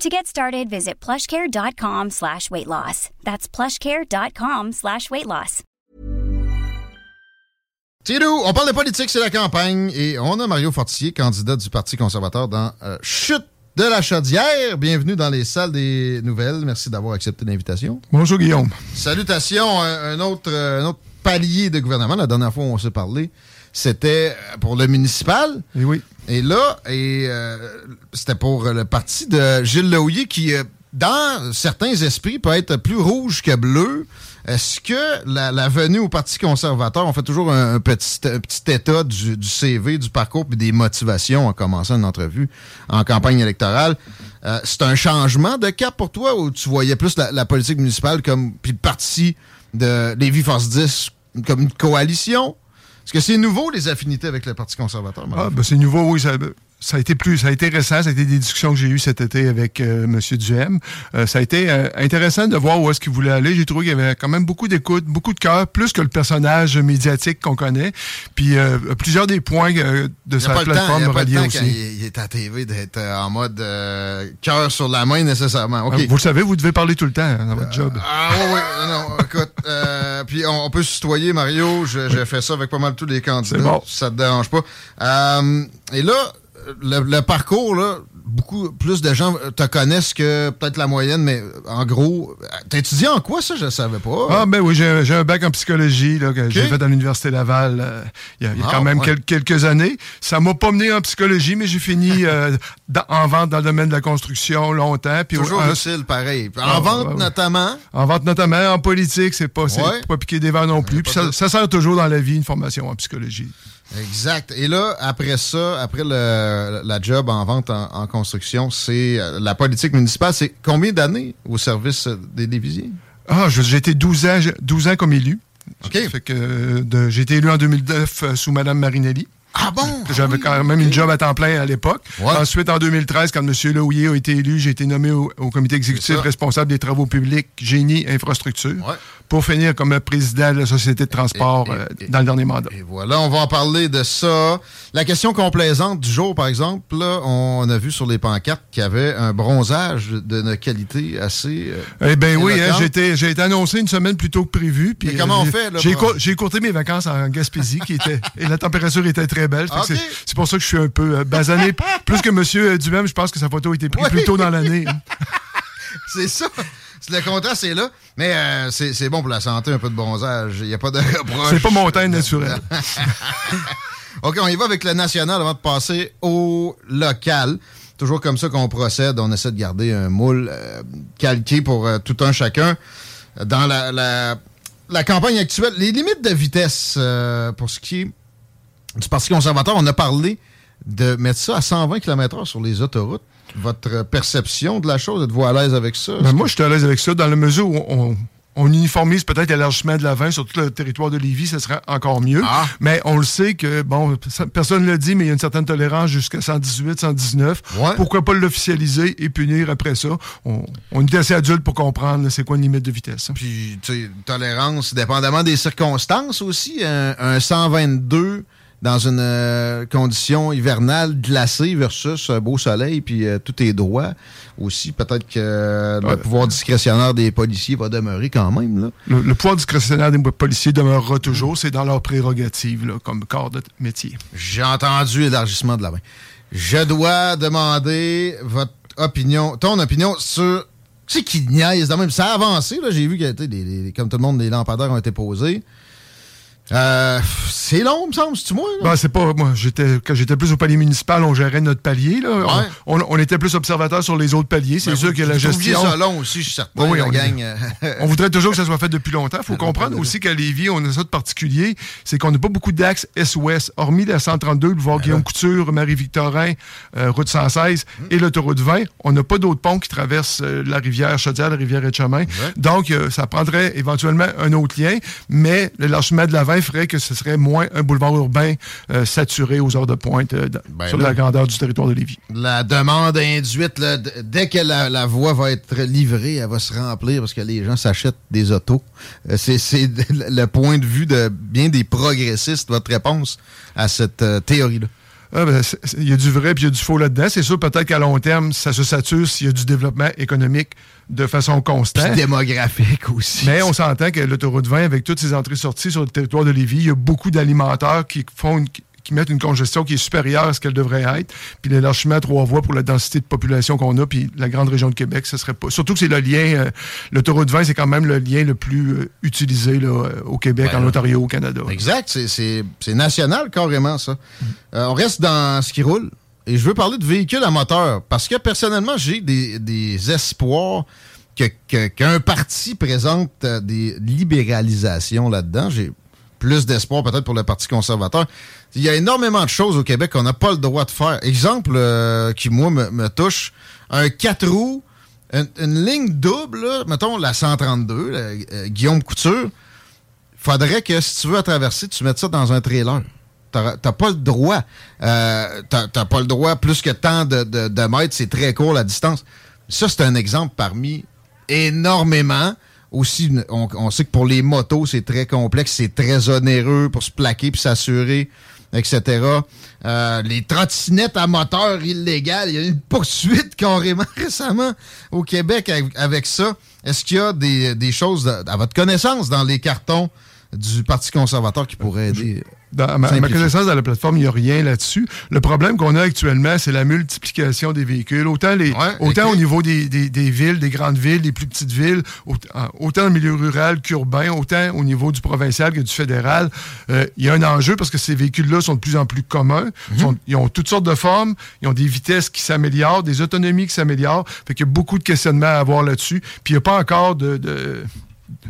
To get started, visit plushcare.com slash weight loss. That's plushcare.com slash weight loss. Tidou, on parle de politique, c'est la campagne, et on a Mario Fortier, candidat du Parti conservateur dans euh, Chute de la Chaudière. Bienvenue dans les salles des nouvelles. Merci d'avoir accepté l'invitation. Bonjour Guillaume. Salutations, un, un autre, un autre palier de gouvernement. La dernière fois où on s'est parlé, c'était pour le municipal. Et oui. Et là, et, euh, c'était pour le parti de Gilles Lehouillier qui, euh, dans certains esprits, peut être plus rouge que bleu. Est-ce que la, la, venue au Parti conservateur, on fait toujours un, un, petit, un petit, état du, du, CV, du parcours puis des motivations en commençant une entrevue en campagne électorale. Euh, c'est un changement de cap pour toi ou tu voyais plus la, la politique municipale comme puis le parti de Lévis Force 10 comme une coalition? Est-ce que c'est nouveau, les affinités avec le Parti conservateur? Ah, ben c'est nouveau, oui. Ça, ça a été plus, ça a été récent, ça a été des discussions que j'ai eues cet été avec euh, M. Duhem. Euh, ça a été euh, intéressant de voir où est-ce qu'il voulait aller. J'ai trouvé qu'il y avait quand même beaucoup d'écoute, beaucoup de cœur, plus que le personnage médiatique qu'on connaît. Puis euh, plusieurs des points euh, de sa plateforme temps, reliés aussi. Il, il, est à TV d'être en mode cœur sur la main nécessairement. Okay. Vous le savez, vous devez parler tout le temps hein, dans votre job. Ah oui, oui, non, non écoute. puis on, on, peut se tutoyer, Mario. J'ai oui. fait ça avec pas mal tous les candidats. Bon. Ça te dérange pas. et là, le, le, parcours, là, beaucoup plus de gens te connaissent que peut-être la moyenne, mais en gros, t'as étudié en quoi ça? Je savais pas. Ah, ben oui, j'ai un bac en psychologie là, que okay. j'ai fait à l'Université Laval euh, il y a, a ah, quand même ouais. quel, quelques années. Ça m'a pas mené en psychologie, mais j'ai fini euh, dans, en vente dans le domaine de la construction longtemps. Puis Toujours utile, pareil. En ah, vente ouais, notamment? En vente notamment, en politique, c'est pas, pas piquer des verres non plus. Puis ça, ça sert toujours dans la vie, une formation en psychologie. Exact. Et là, après ça, après le, la job en vente en, en construction, c'est la politique municipale. C'est combien d'années au service des divisions? Ah, j'ai été 12 ans, 12 ans comme élu. OK. Fait que j'ai été élu en 2009 sous Mme Marinelli. Ah bon? J'avais quand même une job à temps plein à l'époque. Ouais. Ensuite, en 2013, quand M. Lehouillier a été élu, j'ai été nommé au, au comité exécutif responsable des travaux publics, génie, infrastructure. Ouais pour finir comme président de la Société de transport et, et, euh, dans le dernier mandat. Et voilà, on va en parler de ça. La question complaisante du jour, par exemple, là, on a vu sur les pancartes qu'il y avait un bronzage de qualité assez. Euh, eh bien oui, hein, j'ai été, été, annoncé une semaine plus tôt que prévu. Puis, Mais comment on fait? J'ai écourté mes vacances en Gaspésie qui était, et la température était très belle. Okay. C'est pour ça que je suis un peu euh, basané. plus que M. Dumem, je pense que sa photo a été prise oui. plus tôt dans l'année. C'est ça. Le contraste est là, mais euh, c'est bon pour la santé, un peu de bronzage. Il n'y a pas de reproche. C'est pas montagne naturelle. OK, on y va avec le national avant de passer au local. Toujours comme ça qu'on procède. On essaie de garder un moule euh, calqué pour euh, tout un chacun. Dans la, la, la, campagne actuelle, les limites de vitesse euh, pour ce qui est du Parti conservateur, on a parlé de mettre ça à 120 km/h sur les autoroutes votre perception de la chose? Êtes-vous à l'aise avec ça? Ben moi, je suis à l'aise avec ça, dans la mesure où on, on uniformise peut-être l'élargissement de la 20 sur tout le territoire de Lévis, ce serait encore mieux. Ah. Mais on le sait que, bon, personne ne le dit, mais il y a une certaine tolérance jusqu'à 118, 119. Ouais. Pourquoi pas l'officialiser et punir après ça? On, on, est assez adulte pour comprendre c'est quoi une limite de vitesse. Hein. Puis, tu sais, tolérance, dépendamment des circonstances aussi. Un, un 122 dans une euh, condition hivernale glacée versus un beau soleil, puis euh, tout est droit aussi. Peut-être que euh, le pouvoir discrétionnaire des policiers va demeurer quand même. Là. Le, le pouvoir discrétionnaire des policiers demeurera toujours. C'est dans leur prérogative là, comme corps de métier. J'ai entendu élargissement de la main. Je dois demander votre opinion, ton opinion sur C'est qui niaise même. Ça a avancé, là. J'ai vu que, des, comme tout le monde, les lampadaires ont été posés. Euh, c'est long, me semble, c'est-tu moi? Ben, c'est pas. Moi, j'étais, quand j'étais plus au palier municipal, on gérait notre palier. Là. On, était plus observateur sur les autres paliers. C'est ben, sûr que la gestion. ça long aussi, je suis certain. on, euh, on voudrait toujours que ça soit fait depuis longtemps. Il faut comprendre aussi qu'à Lévis, on a ça de particulier. C'est qu'on n'a pas beaucoup d'axes S-Ouest, hormis la 132, le ben Guillaume Couture, Marie-Victorin, euh, route 116 hmm. et l'autoroute 20. On n'a pas d'autres ponts qui traversent la rivière Chaudière, la rivière Etchemin. Donc, ça prendrait éventuellement un autre lien, mais le lâchement de la 20 ferait que ce serait moins un boulevard urbain euh, saturé aux heures de pointe euh, ben sur la grandeur du territoire de Lévis. La demande induite, dès que la, voie va être livrée, elle va se remplir parce que les gens s'achètent des autos. Euh, c'est le point de vue de bien des progressistes, votre réponse à cette théorie-là. Ah, ben, il y a du vrai et il y a du faux là-dedans. C'est sûr, peut-être qu'à long terme, ça se sature s'il y a du développement économique de façon constante. Puis démographique aussi. Mais on s'entend que l'autoroute 20, avec toutes ces entrées-sorties sur le territoire de Lévis, il y a beaucoup d'alimentaires qui font une, qui mettent une congestion qui est supérieure à ce qu'elle devrait être. Puis l'élargissement à trois voies pour la densité de population qu'on a, puis la grande région de Québec, ce serait pas. Surtout que c'est le lien, euh, l'autoroute 20, c'est quand même le lien le plus euh, utilisé là, euh, au Québec, ben en Ontario, au Canada. Exact, c'est national carrément ça. on reste dans ce qui roule. Et je veux parler de véhicules à moteur parce que personnellement, j'ai des, espoirs qu'un que, parti présente des libéralisations là-dedans. J'ai plus d'espoir peut-être pour le Parti conservateur. Il y a énormément de choses au Québec qu'on n'a pas le droit de faire. Exemple euh, qui, moi, me, touche, un 4 roues, une, ligne double, mettons la 132, euh, Guillaume Couture, faudrait que si tu veux la traverser, tu mettes ça dans un trailer. T'as pas le droit. Euh, T'as pas le droit plus que tant de, de mètres, c'est très court la distance. Ça, c'est un exemple parmi énormément aussi, on, sait que pour les motos, c'est très complexe, c'est très onéreux pour se plaquer puis s'assurer, etc. Euh, les trottinettes à moteur illégal, il y a une poursuite carrément récemment au Québec avec, ça. Est-ce qu'il y a des, choses à votre connaissance dans les cartons du Parti conservateur qui pourraient aider? Dans ma, connaissance, dans la plateforme, il n'y a rien là-dessus. Le problème qu'on a actuellement, c'est la multiplication des véhicules. Autant, les, autant au niveau des, villes, des grandes villes, des plus petites villes, autant au milieu rural qu'urbain, autant au niveau du provincial que du fédéral. Euh, il y a un enjeu parce que ces véhicules-là sont de plus en plus communs. Mhm. ils ont toutes sortes de formes. Ils ont des vitesses qui s'améliorent, des autonomies qui s'améliorent. Fait qu'il y a beaucoup de questionnements à avoir là-dessus. Puis il n'y a pas encore de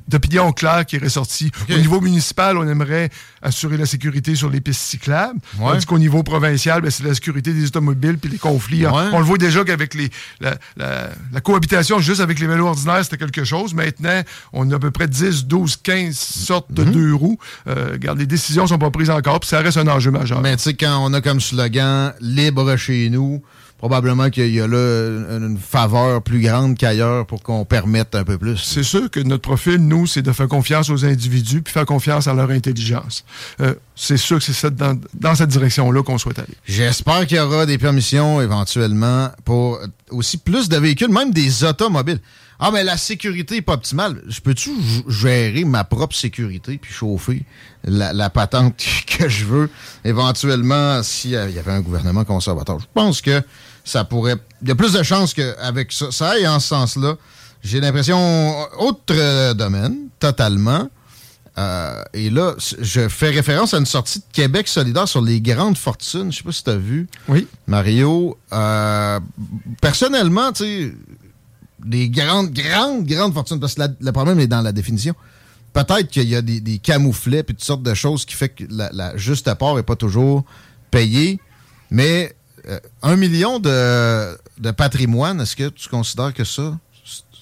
d'opinion claire qui est ressorti. Au niveau municipal, on aimerait assurer la sécurité sur les pistes cyclables. Ouais. Tandis qu'au niveau provincial, ben, c'est la sécurité des automobiles puis les conflits. On le voit déjà qu'avec les, la, cohabitation juste avec les vélos ordinaires, c'était quelque chose. Maintenant, on a à peu près 10, 12, 15 sortes de mhm. deux roues. Euh, regarde, les décisions ne sont pas prises encore, puis ça reste un enjeu majeur. Mais tu sais, quand on a comme slogan « libre chez nous », probablement qu'il y a là une faveur plus grande qu'ailleurs pour qu'on permette un peu plus. C'est sûr que notre profil, nous, c'est de faire confiance aux individus puis faire confiance à leur intelligence. Euh, c'est sûr que c'est dans, dans, cette direction-là qu'on souhaite aller. J'espère qu'il y aura des permissions éventuellement pour aussi plus de véhicules, même des automobiles. Ah, mais la sécurité n'est pas optimale. Je peux-tu gérer ma propre sécurité puis chauffer la, patente que je veux? Éventuellement s'il y avait un gouvernement conservateur? Je pense que ça pourrait. Il y a plus de chances qu'avec ça, ça aille en ce sens-là. J'ai l'impression. Autre domaine, totalement. Euh, et là, je fais référence à une sortie de Québec solidaire sur les grandes fortunes. Je sais pas si tu as vu. Oui. Mario. Euh, personnellement, tu sais des grandes, grandes, grandes fortunes, parce que le problème est dans la définition. Peut-être qu'il y a des, camouflets puis toutes sortes de choses qui fait que la, juste part n'est pas toujours payée, mais euh, un million de, de patrimoine, est-ce que tu considères que ça,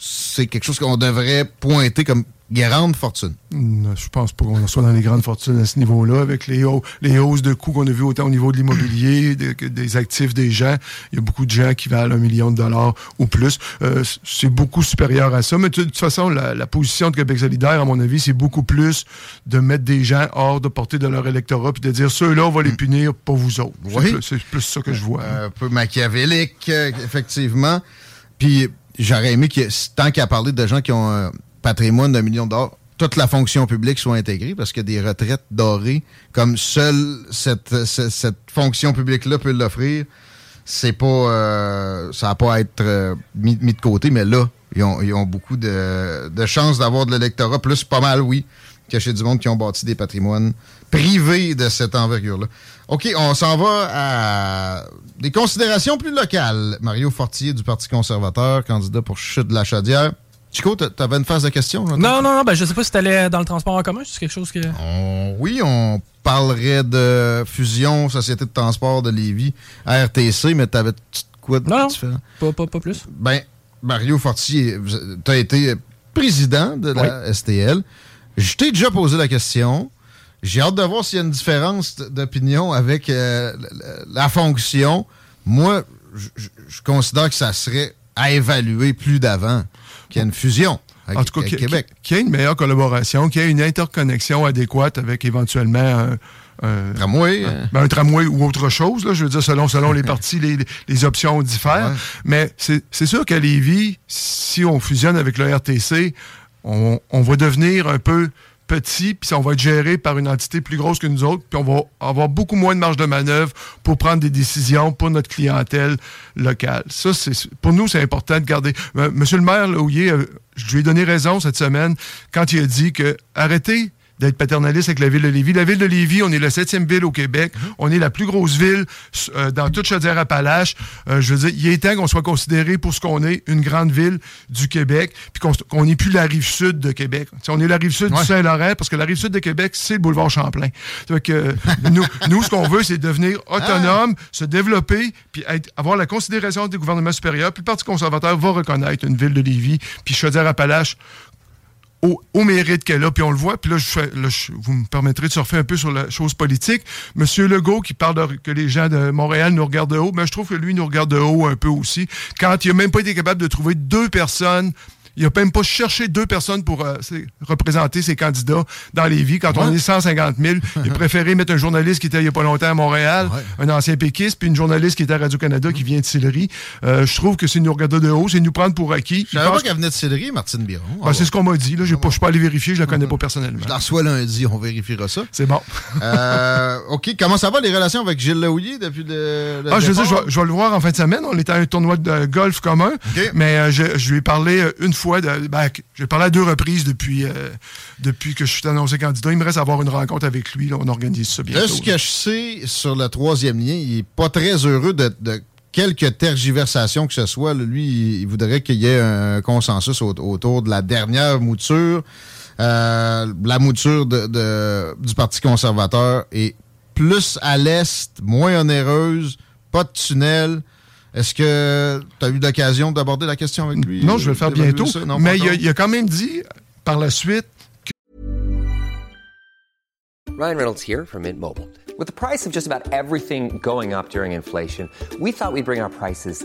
c'est quelque chose qu'on devrait pointer comme grande fortune. Je pense pas qu'on soit dans les grandes fortunes à ce niveau-là, avec les, les hausses de coûts qu'on a vues autant au niveau de l'immobilier, des actifs des gens. Il y a beaucoup de gens qui valent un million de dollars ou plus. Euh, c'est beaucoup supérieur à ça. Mais de toute façon, la, position de Québec solidaire, à mon avis, c'est beaucoup plus de mettre des gens hors de portée de leur électorat puis de dire ceux-là, on va les mm. punir, pas vous autres. C'est plus, ça que je vois. Un peu machiavélique, euh, effectivement. Puis j'aurais aimé que, tant qu'à parler de gens qui ont patrimoine d'un million d'or, toute la fonction publique soit intégrée parce que des retraites dorées, comme seule cette, cette, fonction publique-là peut l'offrir, c'est pas. Euh, ça va pas être euh, mis, de côté, mais là, ils ont, beaucoup de, de chances d'avoir de l'électorat, plus pas mal, oui, que chez du monde qui ont bâti des patrimoines privés de cette envergure-là. OK, on s'en va à des considérations plus locales. Mario Fortier du Parti conservateur, candidat pour Chute de la Chaudière. Chico, t'avais une phase de question? Non, non, non, ben, je sais pas si t'allais dans le transport en commun, c'est quelque chose que... oui, on parlerait de fusion Société de transport de Lévis RTC, mais t'avais quoi de non, différent? Pas, pas, pas, plus. Ben, Mario Fortier, t'as été président de la STL. Je t'ai déjà posé la question. J'ai hâte de voir s'il y a une différence d'opinion avec euh, la, fonction. Moi, je considère que ça serait à évaluer plus d'avant qu'il y a une fusion. Avec, en tout cas. Qu'il y ait une meilleure collaboration, qu'il y ait une interconnexion adéquate avec éventuellement un, tramway. Ben, un, tramway ou autre chose, là, je veux dire, selon, selon les parties, les, les, options diffèrent. Mais c'est sûr qu'à Lévis, si on fusionne avec le RTC, on, on va devenir un peu petit, puis on va être géré par une entité plus grosse que nous autres, puis on va avoir beaucoup moins de marge de manœuvre pour prendre des décisions pour notre clientèle locale. Ça, c'est pour nous, c'est important de garder. Monsieur le maire Louillet, euh, je lui ai donné raison cette semaine quand il a dit que arrêtez d'être paternaliste avec la ville de Lévis. La ville de Lévis, on est la septième ville au Québec. On est la plus grosse ville euh, dans toute Chaudière-Appalaches. Euh, je veux dire, il est temps qu'on soit considéré pour ce qu'on est, une grande ville du Québec, puis qu'on n'est plus la rive sud de Québec. on est la rive sud du Saint-Laurent, parce que la rive sud de Québec, c'est le boulevard Champlain. que, euh, nous, nous, ce qu'on veut, c'est devenir autonome, se développer, puis avoir la considération des gouvernements supérieurs. Puis le Parti conservateur va reconnaître une ville de Lévis, puis Chaudière-Appalaches au, mérite qu'elle a, puis on le voit. Puis là, je, vous me permettrez de surfer un peu sur la chose politique. Monsieur Legault, qui parle que les gens de Montréal nous regardent de haut, mais je trouve que lui nous regarde de haut un peu aussi. Quand il n'a même pas été capable de trouver deux personnes il n'a même pas cherché deux personnes pour euh, représenter ses candidats dans les vies. Quand on est 150 000, il préférait mettre un journaliste qui était il n'y a pas longtemps à Montréal, un ancien péquiste, puis une journaliste qui était à Radio-Canada qui vient de Sillery. Euh, je trouve que c'est nous regarder de haut, c'est nous prendre pour acquis. Je savais pas qu'elle venait de Sillery, Martine Biron. Ben, c'est ce qu'on m'a dit. Là. Je ne suis pas allé vérifier, je la connais pas personnellement. Je la reçois lundi, on vérifiera ça. C'est bon. euh, OK, comment ça va les relations avec Gilles Laouillet depuis le, ah, je, veux dire, je, vais, le voir en fin de semaine. On était à un tournoi de golf commun, mais euh, je, je lui ai parlé une fois ben, j'ai parlé à deux reprises depuis, euh, depuis que je suis annoncé candidat. Il me reste à avoir une rencontre avec lui. on organise ça bientôt. ce que je sais sur le troisième lien, il n'est pas très heureux de, quelques tergiversations que ce soit. Lui, il voudrait qu'il y ait un consensus autour de la dernière mouture. Euh, la mouture du Parti conservateur est plus à l'est, moins onéreuse, pas de tunnel. Est-ce que tu as eu l'occasion d'aborder la question avec lui? Non, je vais le faire bientôt. mais il a, il a, quand même dit par la suite que... Ryan Reynolds here from Mint Mobile. With the price of just about everything going up during inflation, we thought we'd bring our prices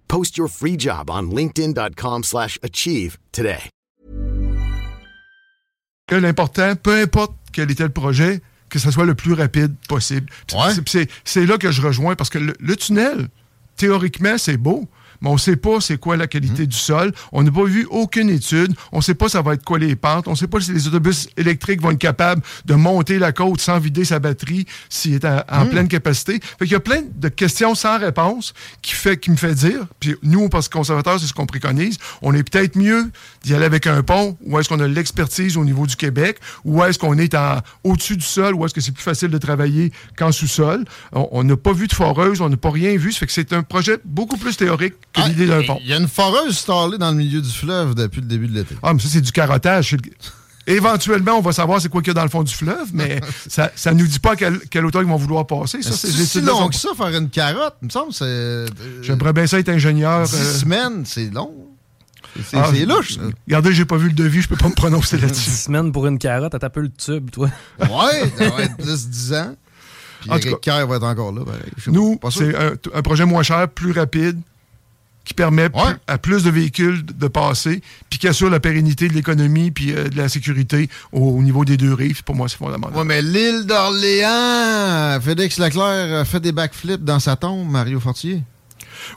Post your free job on linkedin.com/achieve today. L'important, peu importe quel était le projet, que ce soit le plus rapide possible. C'est là que je rejoins parce que le tunnel, théoriquement, c'est beau mais on ne sait pas c'est quoi la qualité du sol. On n'a pas vu aucune étude. On ne sait pas ça va être quoi les pentes. On ne sait pas si les autobus électriques vont être capables de monter la côte sans vider sa batterie s'il est en, pleine capacité. Fait qu'il y a plein de questions sans réponse qui, fait, qui me fait dire, puis nous, parce que conservateurs, c'est ce qu'on préconise, on est peut-être mieux d'y aller avec un pont, ou est-ce qu'on a l'expertise au niveau du Québec, ou est-ce qu'on est, au-dessus du sol, ou est-ce que c'est plus facile de travailler qu'en sous-sol. On n'a pas vu de foreuse, on n'a pas rien vu. Ça fait que c'est un projet beaucoup plus théorique ah, il y a une foreuse installée dans le milieu du fleuve depuis le début de l'été. Ah, mais ça, c'est du carottage. Éventuellement, on va savoir c'est quoi qu'il y a dans le fond du fleuve, mais ça ne nous dit pas quel, quel auteur ils vont vouloir passer. Ça, c'est si long que ça, faire une carotte, il me semble. c'est... J'aimerais bien ça être ingénieur. 10 euh, semaines, c'est long. C'est ah, louche. Ça. Regardez, j'ai pas vu le devis, je peux pas me prononcer là-dessus. 10 semaines pour une carotte, t'as peu le tube, toi. ouais, ça va être plus 10 ans. Puis Eric Kerr va être encore là. Nous, c'est un, un, projet moins cher, plus rapide, qui permet à plus de véhicules de passer, puis qui assure la pérennité de l'économie puis euh, de la sécurité au, niveau des deux rives. Pour moi, c'est fondamental. Oui, mais l'île d'Orléans, Félix Leclerc fait des backflips dans sa tombe, Mario Fortier.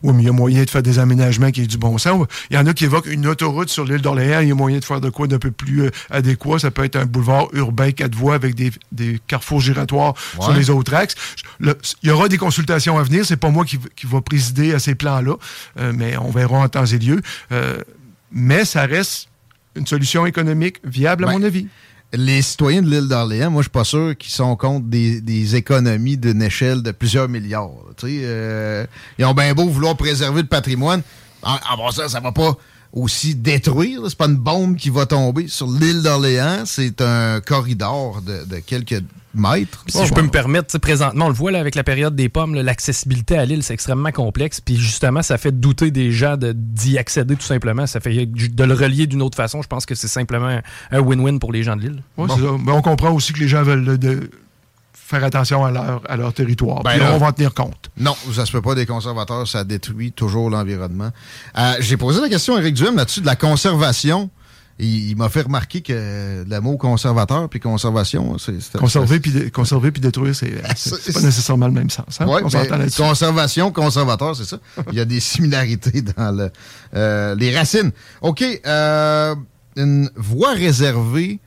Oui, mais il y a moyen de faire des aménagements qui aient du bon sens. Il y en a qui évoquent une autoroute sur l'île d'Orléans. Il y a moyen de faire de quoi d'un peu plus euh, adéquat. Ça peut être un boulevard urbain quatre voies avec des, carrefours giratoires sur les autres axes. il y aura des consultations à venir. C'est pas moi qui, qui va présider à ces plans-là, euh, mais on verra en temps et lieu. Euh, mais ça reste une solution économique viable, à mon avis les citoyens de l'île d'Orléans, moi, je suis pas sûr qu'ils sont contre des, économies d'une échelle de plusieurs milliards. Euh, ils ont bien beau vouloir préserver le patrimoine. En, en ça, ça va pas aussi détruire. C'est pas une bombe qui va tomber sur l'île d'Orléans. C'est un corridor de, de quelques mètres. Si je peux me permettre, présentement, on le voit là, avec la période des pommes, l'accessibilité à l'île, c'est extrêmement complexe. Puis justement, ça fait douter des gens d'y accéder tout simplement. Ça fait de le relier d'une autre façon. Je pense que c'est simplement un win-win pour les gens de l'île. Mais on comprend aussi que les gens veulent de, faire attention à leur, à leur territoire. Ben on va en tenir compte. Non, ça se peut pas des conservateurs, ça détruit toujours l'environnement. Euh, j'ai posé la question à Eric Duhem là-dessus de la conservation il, m'a fait remarquer que le mot conservateur puis conservation, c'est. Conserver puis, conserver puis détruire, c'est, pas nécessairement le même sens. Hein? conservation, conservateur, c'est ça. Il y a des similarités dans le, euh, les racines. OK. Euh, une voie réservée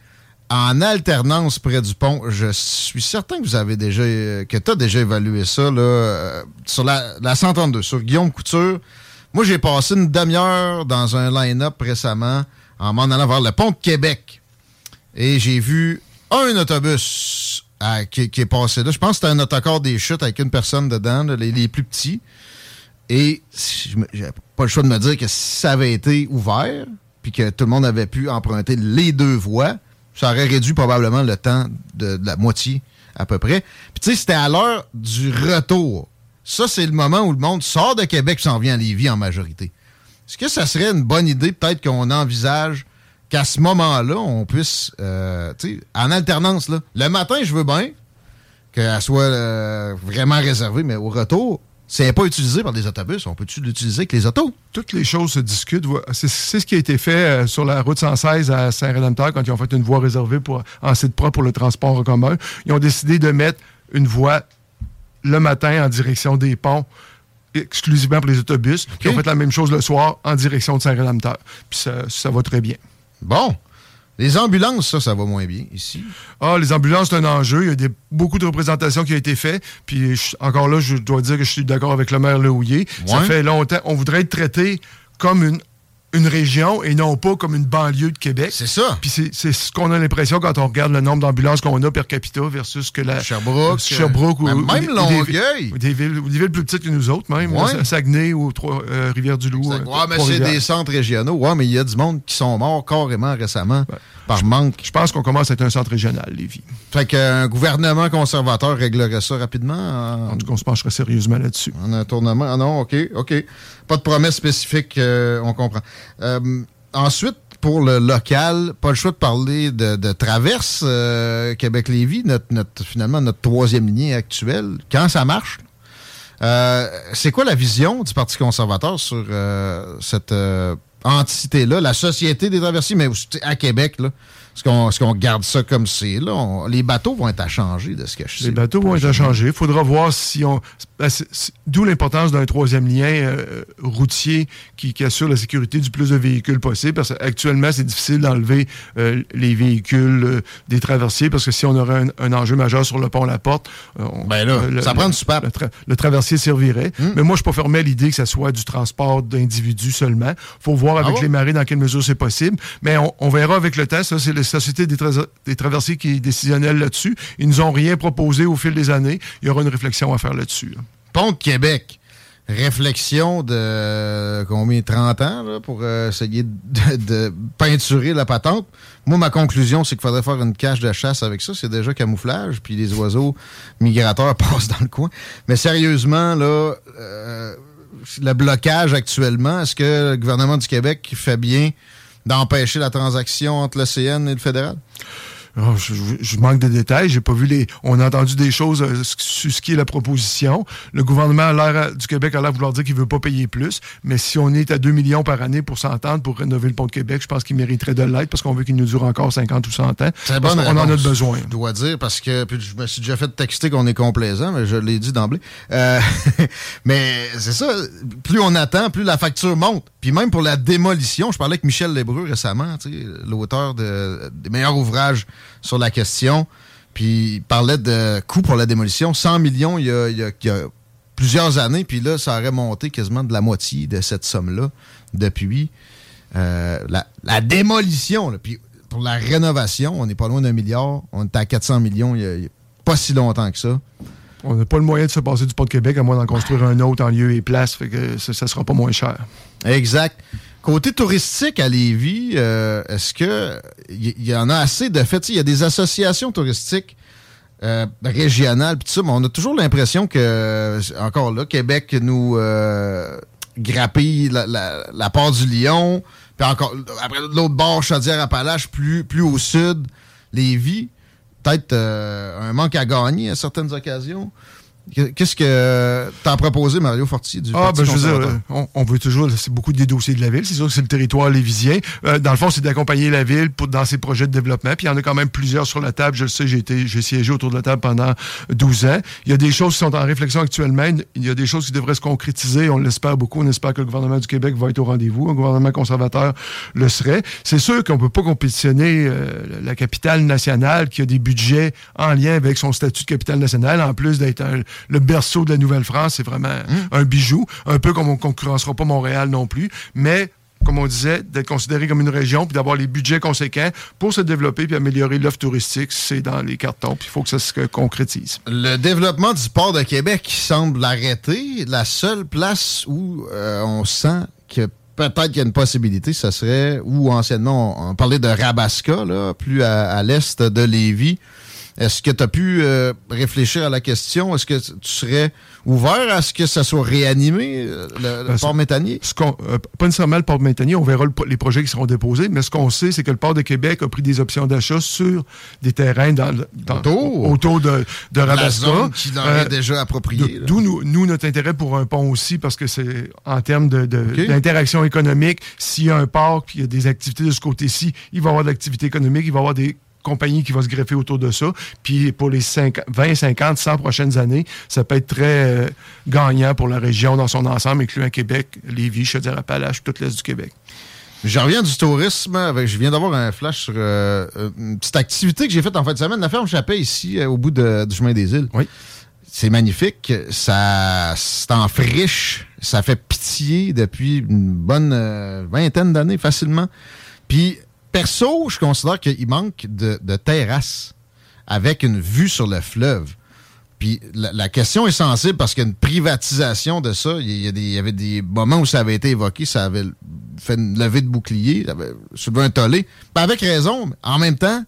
en alternance près du pont. Je suis certain que vous avez déjà que tu as déjà évalué ça là, euh, sur la, la 132, sur Guillaume Couture. Moi, j'ai passé une demi-heure dans un line-up récemment en m'en allant vers le pont de Québec. Et j'ai vu un autobus qui, est passé là. Je pense que c'était un autocar des chutes avec une personne dedans, les, plus petits. Et j'ai pas le choix de me dire que ça avait été ouvert, puis que tout le monde avait pu emprunter les deux voies, ça aurait réduit probablement le temps de, la moitié à peu près. Puis tu sais, c'était à l'heure du retour. Ça, c'est le moment où le monde sort de Québec et s'en vient à Lévis en majorité. Est-ce que ça serait une bonne idée, peut-être qu'on envisage qu'à ce moment-là, on puisse, euh, tu sais, en alternance, là, le matin, je veux bien qu'elle soit euh, vraiment réservée, mais au retour, n'est pas utilisée par des autobus, on peut-tu l'utiliser avec les autos? Toutes les choses se discutent. C'est ce qui a été fait euh, sur la route 116 à Saint-Rédempteur quand ils ont fait une voie réservée pour, en site propre pour le transport en commun. Ils ont décidé de mettre une voie le matin en direction des ponts exclusivement pour les autobus. Puis on fait la même chose le soir en direction de Saint-Rédempteur. Puis ça, va très bien. Bon. Les ambulances, ça, ça va moins bien ici. Ah, les ambulances, c'est un enjeu. Il y a des, beaucoup de représentations qui ont été faites. Puis encore là, je dois dire que je suis d'accord avec le maire Lehouillier. Ça fait longtemps. On voudrait être traité comme une une région et non pas comme une banlieue de Québec. C'est ça. Puis c'est ce qu'on a l'impression quand on regarde le nombre d'ambulances qu'on a per capita versus que la Sherbrooke, Sherbrooke ou, même Longueuil, des, villes, des, villes, plus petites que nous autres même, Saguenay ou euh, Rivière-du-Loup. Euh, ouais, mais c'est des centres régionaux. Ouais, mais il y a du monde qui sont morts carrément récemment par manque. Je pense qu'on commence à être un centre régional, Lévis. Fait qu'un gouvernement conservateur réglerait ça rapidement. En, en tout cas, on se pencherait sérieusement là-dessus. En un tournement? Ah non, OK, OK. Pas de promesse spécifique, euh, on comprend. Euh, ensuite, pour le local, pas le choix de parler de, Traverse euh, Québec-Lévis, notre, finalement notre troisième ligne actuelle. Quand ça marche, c'est quoi la vision du Parti conservateur sur cette entité-là, la Société des traversiers, mais à Québec, là? Est-ce qu'on garde ça comme c'est? Là, les bateaux vont être à changer de ce que je sais. Les bateaux vont être à changer. Il faudra voir si on. Ben, d'où l'importance d'un troisième lien euh, routier qui, assure la sécurité du plus de véhicules possible. Parce qu'actuellement, c'est difficile d'enlever euh, les véhicules euh, des traversiers parce que si on aurait un, enjeu majeur sur le pont La Porte, ben là, ça prend du super. Le, traversier servirait. Hmm. Mais moi, je suis pas fermé à l'idée que ça soit du transport d'individus seulement. Il faut voir avec ah les marées dans quelle mesure c'est possible. Mais on, on, verra avec le temps. Ça, c'est le Société des, des traversiers qui est décisionnelle là-dessus. Ils nous ont rien proposé au fil des années. Il y aura une réflexion à faire là-dessus. Pont de Québec. réflexion de combien 30 ans pour euh, essayer de, de, peinturer la patente. Moi, ma conclusion, c'est qu'il faudrait faire une cache de chasse avec ça. C'est déjà camouflage, puis les oiseaux migrateurs passent dans le coin. Mais sérieusement, là, euh, le blocage actuellement, est-ce que le gouvernement du Québec fait bien d'empêcher la transaction entre l'OCN et le fédéral? Oh, je, je, manque de détails. J'ai pas vu les. On a entendu des choses euh, sur ce qui est la proposition. Le gouvernement a l'air euh, du Québec a l'air vouloir dire qu'il veut pas payer plus. Mais si on est à 2 millions par année pour s'entendre pour rénover le pont de Québec, je pense qu'il mériterait de l'être parce qu'on veut qu'il nous dure encore 50 ou 100 ans. C'est bon, on en a besoin. Je dois dire parce que puis je me suis déjà fait texter qu'on est complaisant, mais je l'ai dit d'emblée. Euh, mais c'est ça. Plus on attend, plus la facture monte. Puis même pour la démolition, je parlais avec Michel Lébreux récemment, l'auteur de, des meilleurs ouvrages sur la question. Puis il parlait de coût pour la démolition. 100 millions il y a, plusieurs années. Puis là, ça aurait monté quasiment de la moitié de cette somme-là depuis. Euh, la, démolition. Puis pour la rénovation, on n'est pas loin d'un milliard. On est à 400 millions il n'y a, pas si longtemps que ça. On n'a pas le moyen de se passer du port de Québec à moins d'en construire un autre en lieu et place. Fait que ça ne sera pas moins cher. Exact. Côté touristique à Lévis, euh, est-ce que il y, en a assez de fait? Il y a des associations touristiques euh, régionales, tout ça, mais on a toujours l'impression que, encore là, Québec nous euh, grappille la, part du Lion, puis encore, après l'autre bord, Chaudière-Appalaches, plus, plus au sud, Lévis. Peut-être un manque à gagner à certaines occasions. Qu'est-ce que t'as proposé, Mario Fortier, du Ah, ben, je veux dire, on, veut toujours, c'est beaucoup des dossiers de la ville. C'est sûr que c'est le territoire lévisien. Euh, dans le fond, c'est d'accompagner la ville pour, dans ses projets de développement. Puis il y en a quand même plusieurs sur la table. Je le sais, j'ai été, j'ai siégé autour de la table pendant 12 ans. Il y a des choses qui sont en réflexion actuellement. Il y a des choses qui devraient se concrétiser. On l'espère beaucoup. On espère que le gouvernement du Québec va être au rendez-vous. Un gouvernement conservateur le serait. C'est sûr qu'on peut pas compétitionner euh, la capitale nationale qui a des budgets en lien avec son statut de capitale nationale, en plus d'être un le berceau de la Nouvelle-France. C'est vraiment mmh. un bijou. Un peu comme on ne concurrencera pas Montréal non plus. Mais comme on disait, d'être considéré comme une région, puis d'avoir les budgets conséquents pour se développer puis améliorer l'offre touristique, c'est dans les cartons, puis il faut que ça se concrétise. Le développement du port de Québec semble arrêter. La seule place où euh, on sent que peut-être qu'il y a une possibilité, ce serait où anciennement on, parlait de Rabasca, là, plus à l'est de Lévis. Est-ce que tu as pu euh, réfléchir à la question? Est-ce que tu serais ouvert à ce que ça soit réanimé, euh, le, ben, port méthanier? Ce euh, pas nécessairement le port méthanier, on verra les projets qui seront déposés, mais ce qu'on sait, c'est que le port de Québec a pris des options d'achat sur des terrains dans, autour? de, de La zone qui leur est déjà appropriée. D'où nous, nous, notre intérêt pour un pont aussi, parce que c'est en termes d'interaction de, économique, s'il y a un port, qu'il y a des activités de ce côté-ci, il va y avoir de l'activité économique, il va y avoir des compagnie qui va se greffer autour de ça. Puis pour les 20, 50, 100 prochaines années, ça peut être très euh, gagnant pour la région dans son ensemble, incluant Québec, Lévis, Chaudière-Appalaches, toute l'Est du Québec. Je reviens du tourisme. je viens d'avoir un flash sur euh, une petite activité que j'ai faite en fin de semaine. La ferme Chappet, ici, euh, au bout du chemin des îles. Oui. C'est magnifique. Ça, c'est en friche. Ça fait pitié depuis une bonne vingtaine d'années, facilement. Puis, perso, je considère qu'il manque de, terrasses avec une vue sur le fleuve. Puis la, question est sensible parce qu'il y a une privatisation de ça. Il y, avait des moments où ça avait été évoqué, ça avait fait une levée de bouclier, ça avait soulevé un tollé. Avec raison, en même temps,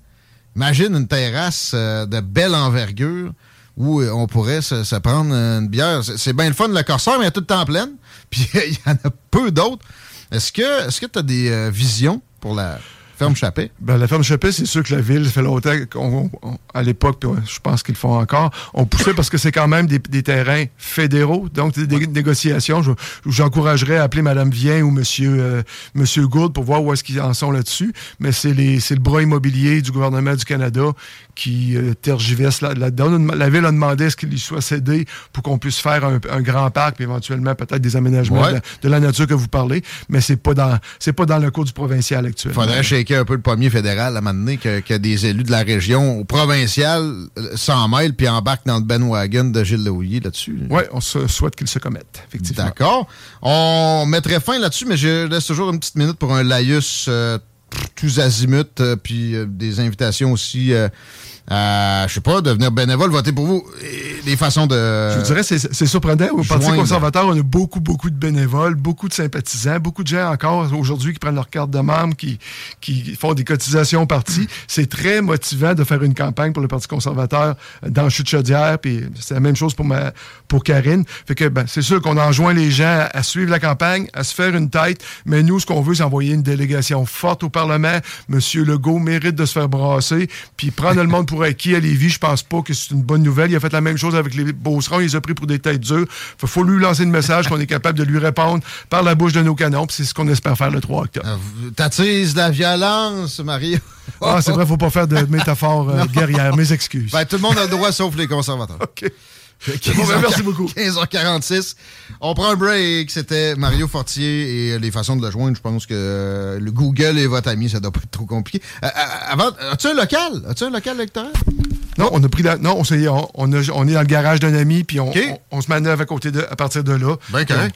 imagine une terrasse euh, de belle envergure où euh, on pourrait se, prendre une bière. C'est bien le fun, le corsaire, mais il a tout le temps plein. Puis il y en a peu d'autres. Est-ce que est-ce que tu as des euh, visions pour la ferme Chappé? Ben, la ferme Chappé, c'est sûr que la ville, ça fait longtemps qu'à l'époque, je pense qu'ils le font encore, on poussait parce que c'est quand même des, terrains fédéraux, donc des, négociations. J'encouragerais à appeler Mme Vien ou M. Monsieur, euh, Monsieur Gould pour voir où est-ce qu'ils en sont là-dessus, mais c'est le bras immobilier du gouvernement du Canada qui euh, tergiverse là-dedans. la ville a demandé à ce qu'il lui soit cédé pour qu'on puisse faire un, grand parc, puis éventuellement peut-être des aménagements de, la nature que vous parlez, mais c'est pas dans c'est pas dans le cours du provincial actuel. Faudrait un peu le premier fédéral à un moment donné que, des élus de la région au provincial euh, s'en mêlent puis embarquent dans le Ben Wagon de Gilles Lehouillier là-dessus. Oui, on se souhaite qu'il se commette, effectivement. D'accord. On mettrait fin là-dessus, mais je laisse toujours une petite minute pour un laïus euh, tous azimuts, euh, puis des invitations aussi euh, je sais pas, devenir bénévole, voter pour vous. les façons de. Je vous dirais, c'est surprenant. Au Parti conservateur, on a beaucoup, beaucoup de bénévoles, beaucoup de sympathisants, beaucoup de gens encore aujourd'hui qui prennent leur carte de membre, qui, qui font des cotisations au parti. C'est très motivant de faire une campagne pour le Parti conservateur dans Chute-Chaudière, puis c'est la même chose pour, ma, pour Karine. Fait que, ben, c'est sûr qu'on enjoint les gens à, suivre la campagne, à se faire une tête, mais nous, ce qu'on veut, c'est envoyer une délégation forte au Parlement. Monsieur Legault mérite de se faire brasser, puis prendre le monde pour acquis à Lévis, je pense pas que c'est une bonne nouvelle. Il a fait la même chose avec les Beaucerons, il les a pris pour des têtes dures. Il faut lui lancer le message qu'on est capable de lui répondre par la bouche de nos canons, puis c'est ce qu'on espère faire le 3 octobre. Euh, T'attises la violence, Marie. ah, c'est vrai, faut pas faire de métaphores euh, guerrières. Mes excuses. Ben, tout le monde a le droit, sauf les conservateurs. OK. Ben, merci beaucoup. 15h46. On prend un break. C'était Mario Fortier et les façons de le joindre. Je pense que euh, le Google est votre ami. Ça doit pas être trop compliqué. Euh, euh, avant, as-tu un local? As-tu un local électoral? Non, on a pris la, non, on, est, on, on, est dans le garage d'un ami, puis on, on, se manœuvre à côté de, à partir de là. Ben, correct.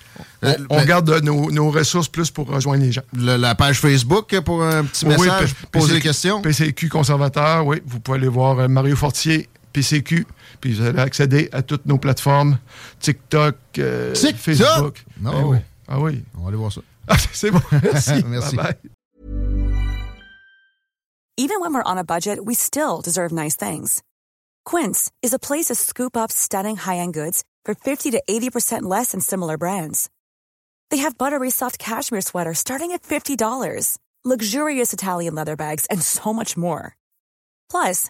On, ben- garde nos, nos, ressources plus pour rejoindre les gens. la page Facebook pour un petit message, poser des questions? PCQ conservateur, oui. Vous pouvez aller voir Mario Fortier, PCQ. Puis vous allez accéder à toutes nos plateformes TikTok, euh, Facebook. Non. Ben oui. Ah oui. On va aller voir ça. Ah, c'est bon. Merci. Merci. Bye bye. Even when we're on a budget, we still deserve nice things. Quince is a place to scoop up stunning high-end goods for 50 to 80% less than similar brands. They have buttery soft cashmere sweaters starting at $50, luxurious Italian leather bags, and so much more. Plus,